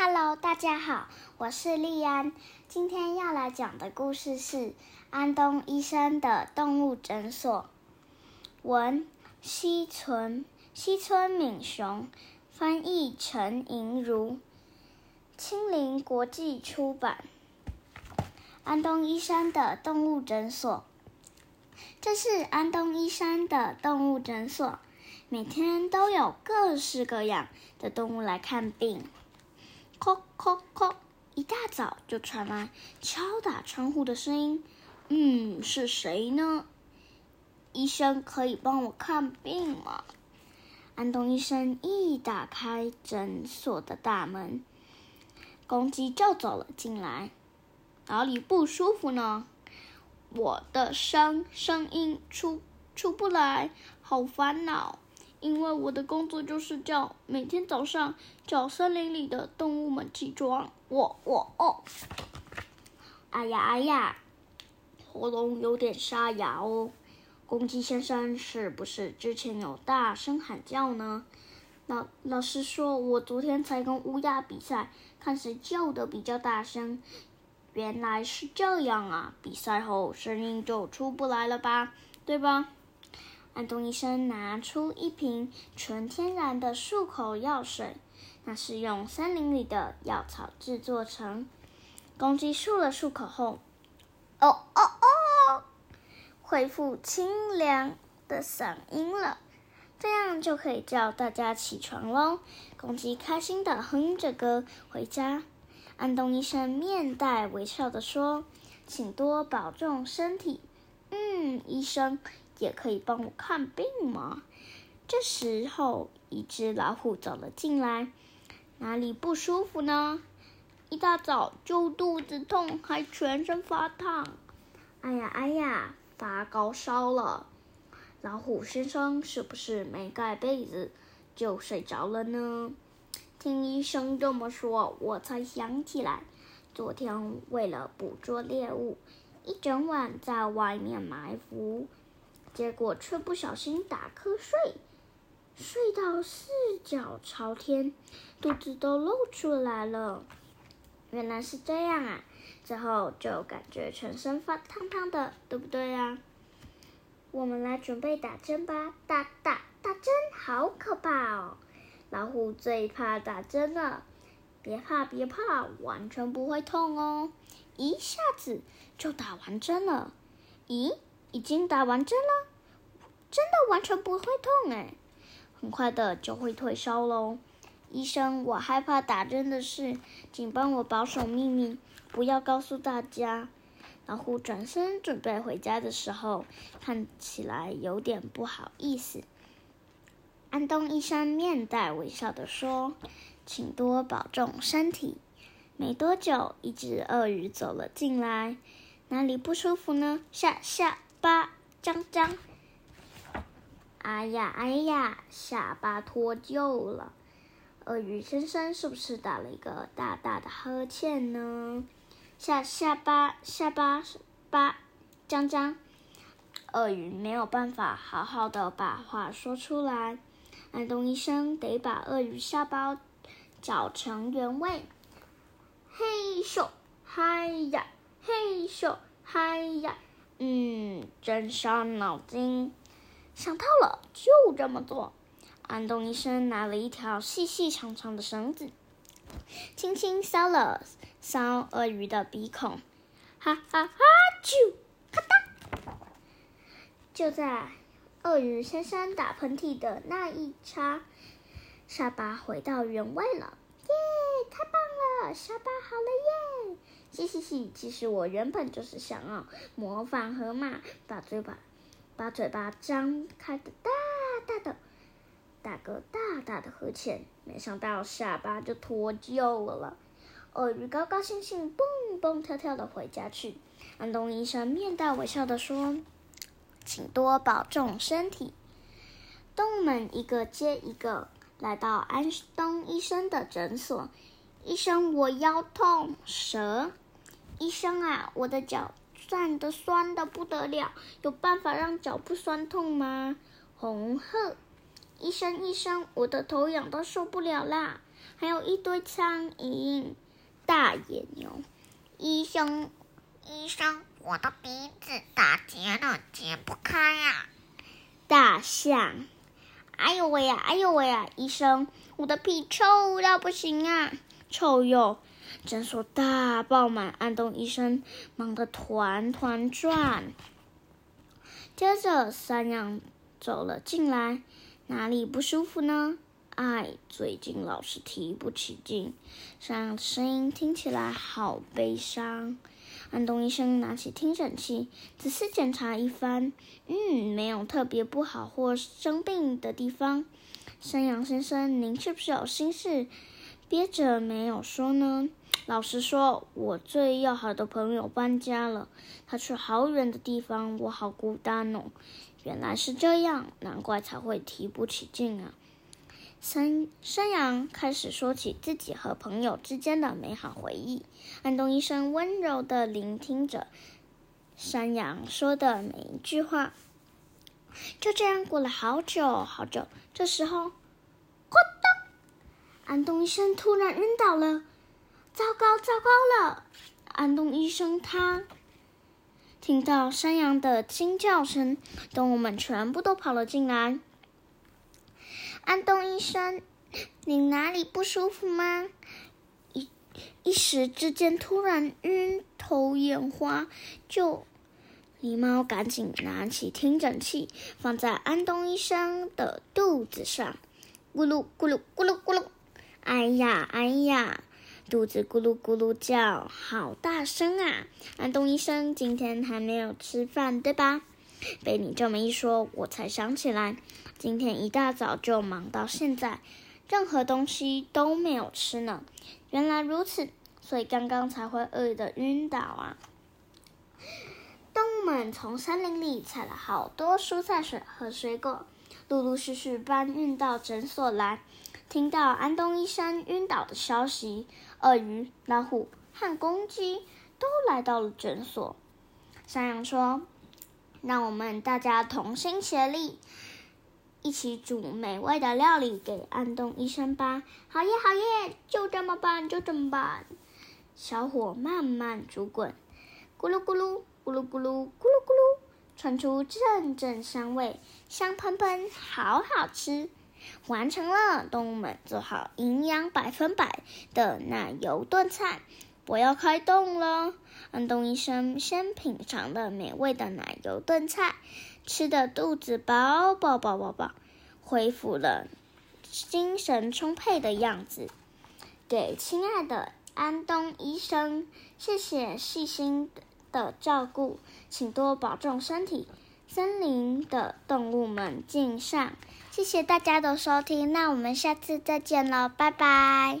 Hello，大家好，我是丽安。今天要来讲的故事是安东医生的动物诊所。文：西村西村敏雄，翻译：陈莹如，青林国际出版。安东医生的动物诊所。这是安东医生的动物诊所，每天都有各式各样的动物来看病。叩叩叩！一大早就传来敲打窗户的声音。嗯，是谁呢？医生可以帮我看病吗？安东医生一打开诊所的大门，公鸡就走了进来。哪里不舒服呢？我的声声音出出不来，好烦恼。因为我的工作就是叫每天早上叫森林里的动物们起床。我我哦，哎呀哎呀，喉咙有点沙哑哦。公鸡先生是不是之前有大声喊叫呢？老老师说，我昨天才跟乌鸦比赛，看谁叫的比较大声。原来是这样啊！比赛后声音就出不来了吧？对吧？安东医生拿出一瓶纯天然的漱口药水，那是用森林里的药草制作成。公鸡漱了漱口后，哦哦哦，恢复清凉的嗓音了，这样就可以叫大家起床喽。公鸡开心地哼着歌回家。安东医生面带微笑地说：“请多保重身体。”“嗯，医生也可以帮我看病吗？”这时候，一只老虎走了进来。“哪里不舒服呢？”“一大早就肚子痛，还全身发烫。”“哎呀哎呀，发高烧了。”“老虎先生是不是没盖被子就睡着了呢？”听医生这么说，我才想起来，昨天为了捕捉猎物，一整晚在外面埋伏，结果却不小心打瞌睡，睡到四脚朝天，肚子都露出来了。原来是这样啊！之后就感觉全身发烫烫的，对不对呀？我们来准备打针吧！打打打针，好可怕哦！老虎最怕打针了，别怕别怕，完全不会痛哦，一下子就打完针了。咦，已经打完针了？真的完全不会痛哎，很快的就会退烧喽。医生，我害怕打针的事，请帮我保守秘密，不要告诉大家。老虎转身准备回家的时候，看起来有点不好意思。安东医生面带微笑地说：“请多保重身体。”没多久，一只鳄鱼走了进来。哪里不舒服呢？下下巴张张。哎呀哎呀，下巴脱臼了。鳄鱼先生是不是打了一个大大的呵欠呢？下下巴下巴巴张张。鳄鱼没有办法好好的把话说出来。安东医生得把鳄鱼下巴找成原位。嘿咻，嗨呀，嘿咻，嗨呀，嗯，真伤脑筋。想到了，就这么做。安东医生拿了一条细细长长的绳子，轻轻搔了搔鳄鱼的鼻孔，哈哈哈啾，咔哒，就在。鳄鱼姗姗打喷嚏的那一刹，下巴回到原位了，耶！太棒了，下巴好了耶！嘻嘻嘻，其实我原本就是想要模仿河马，把嘴巴把嘴巴张开的大大的，打个大大的呵欠，没想到下巴就脱臼了。鳄鱼高高兴兴，蹦蹦跳跳的回家去。安东医生面带微笑的说。请多保重身体。动物们一个接一个来到安东医生的诊所。医生，我腰痛。蛇，医生啊，我的脚站得酸的不得了，有办法让脚不酸痛吗？红鹤，医生，医生，我的头痒到受不了啦！还有一堆苍蝇，大野牛。医生，医生，我的鼻子打结了，解不开呀！大象，哎呦喂呀，哎呦喂呀！医生，我的屁臭到不行啊，臭鼬。诊所大爆满，安东医生忙得团团转。接着，山羊走了进来，哪里不舒服呢？哎，最近老是提不起劲。山羊的声音听起来好悲伤。安东医生拿起听诊器，仔细检查一番，嗯，没有特别不好或生病的地方。山羊先生，您是不是有心事憋着没有说呢？老实说，我最要好的朋友搬家了，他去好远的地方，我好孤单哦。原来是这样，难怪才会提不起劲啊。山山羊开始说起自己和朋友之间的美好回忆。安东医生温柔地聆听着山羊说的每一句话。就这样过了好久好久，这时候，安东医生突然晕倒了。糟糕，糟糕了！安东医生他听到山羊的惊叫声，动物们全部都跑了进来。安东医生，你哪里不舒服吗？一一时之间突然晕头眼花，就狸猫赶紧拿起听诊器，放在安东医生的肚子上，咕噜咕噜咕噜咕噜，哎呀，哎呀！肚子咕噜咕噜叫，好大声啊！安东医生今天还没有吃饭，对吧？被你这么一说，我才想起来，今天一大早就忙到现在，任何东西都没有吃呢。原来如此，所以刚刚才会饿得晕倒啊！动物们从森林里采了好多蔬菜水和水果，陆陆续续搬运到诊所来。听到安东医生晕倒的消息，鳄鱼、老虎和公鸡都来到了诊所。山羊说：“让我们大家同心协力，一起煮美味的料理给安东医生吧！”好耶，好耶，就这么办，就这么办。小火慢慢煮滚，咕噜咕噜，咕噜咕噜，咕噜咕噜，传出阵阵香味，香喷喷，好好吃。完成了，动物们做好营养百分百的奶油炖菜，我要开动了。安东医生先品尝了美味的奶油炖菜，吃的肚子饱饱饱饱饱，恢复了精神充沛的样子。给亲爱的安东医生，谢谢细心的照顾，请多保重身体。森林的动物们敬上。谢谢大家的收听，那我们下次再见了，拜拜。